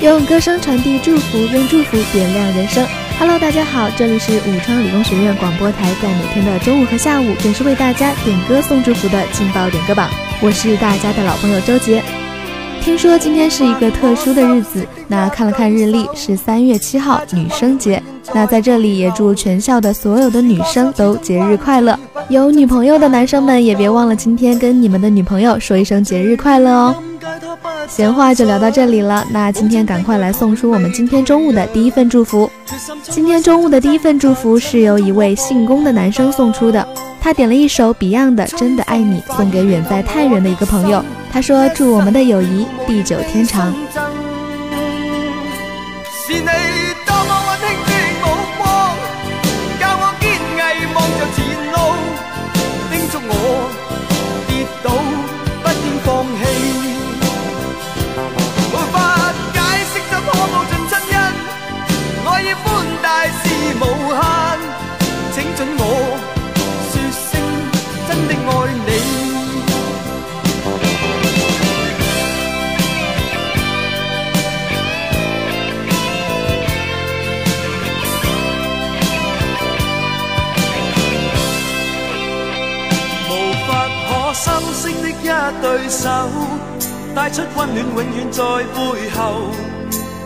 用歌声传递祝福，用祝福点亮人生。Hello，大家好，这里是武昌理工学院广播台，在每天的中午和下午准时为大家点歌送祝福的劲爆点歌榜。我是大家的老朋友周杰。听说今天是一个特殊的日子，那看了看日历，是三月七号，女生节。那在这里也祝全校的所有的女生都节日快乐。有女朋友的男生们也别忘了今天跟你们的女朋友说一声节日快乐哦。闲话就聊到这里了，那今天赶快来送出我们今天中午的第一份祝福。今天中午的第一份祝福是由一位姓龚的男生送出的，他点了一首 Beyond 的《真的爱你》，送给远在太原的一个朋友。他说：“祝我们的友谊地久天长。”无限请准我说声真的爱你。无法可修饰的一对手带出温暖永远在背后。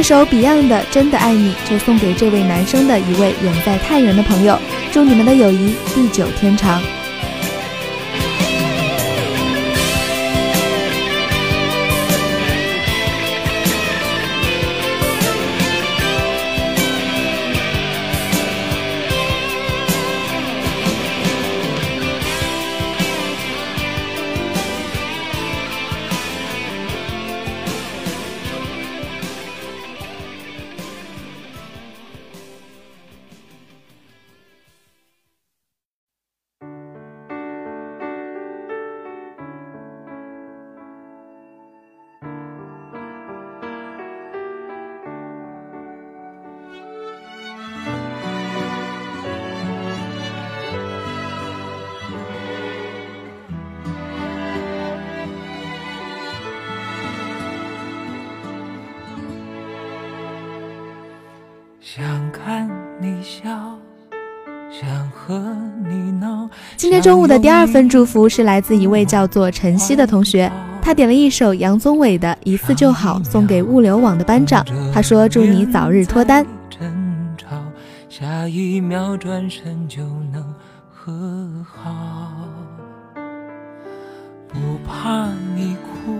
这首 Beyond 的《真的爱你》就送给这位男生的一位远在太原的朋友，祝你们的友谊地久天长。想看你笑。想和你闹。今天中午的第二份祝福是来自一位叫做晨曦的同学，他点了一首杨宗纬的《一次就好》，送给物流网的班长。他说：“祝你早日脱单。”下一秒转身就能和好，不怕你哭，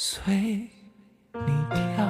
随你跳。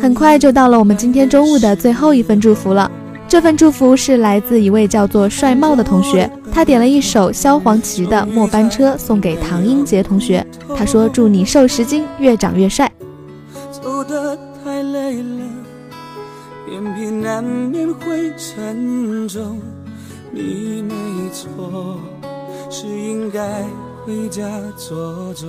很快就到了我们今天中午的最后一份祝福了。这份祝福是来自一位叫做帅茂的同学，他点了一首萧煌奇的《末班车》送给唐英杰同学。他说：“祝你瘦十斤，越长越帅。”走得太累了，眼皮难免会沉重。你没错，是应该回家坐坐。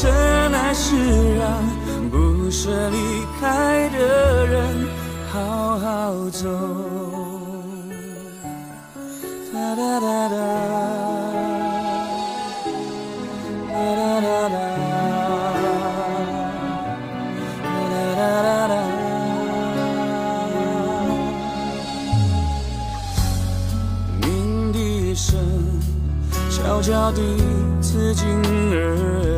深爱是让不舍离开的人好好走。哒哒哒哒哒哒哒哒哒哒。鸣笛声。悄悄地刺进耳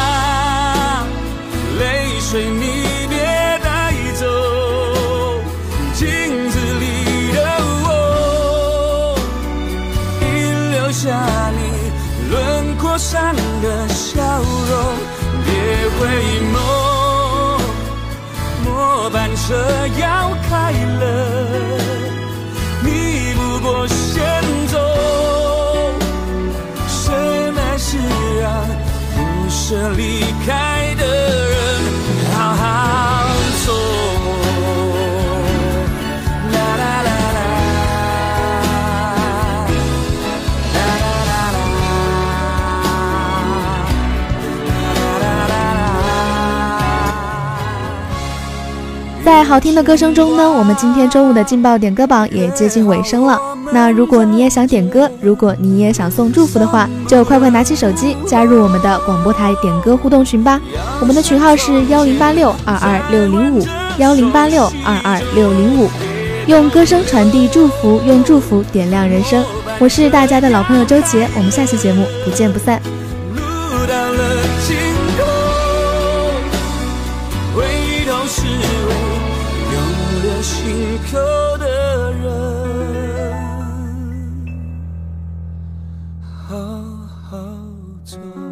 下你轮廓上的笑容。别回眸，末班车要开了，你不过先走。什么是让。舍离开好听的歌声中呢，我们今天中午的劲爆点歌榜也接近尾声了。那如果你也想点歌，如果你也想送祝福的话，就快快拿起手机加入我们的广播台点歌互动群吧。我们的群号是幺零八六二二六零五幺零八六二二六零五，用歌声传递祝福，用祝福点亮人生。我是大家的老朋友周杰，我们下期节目不见不散。好好走。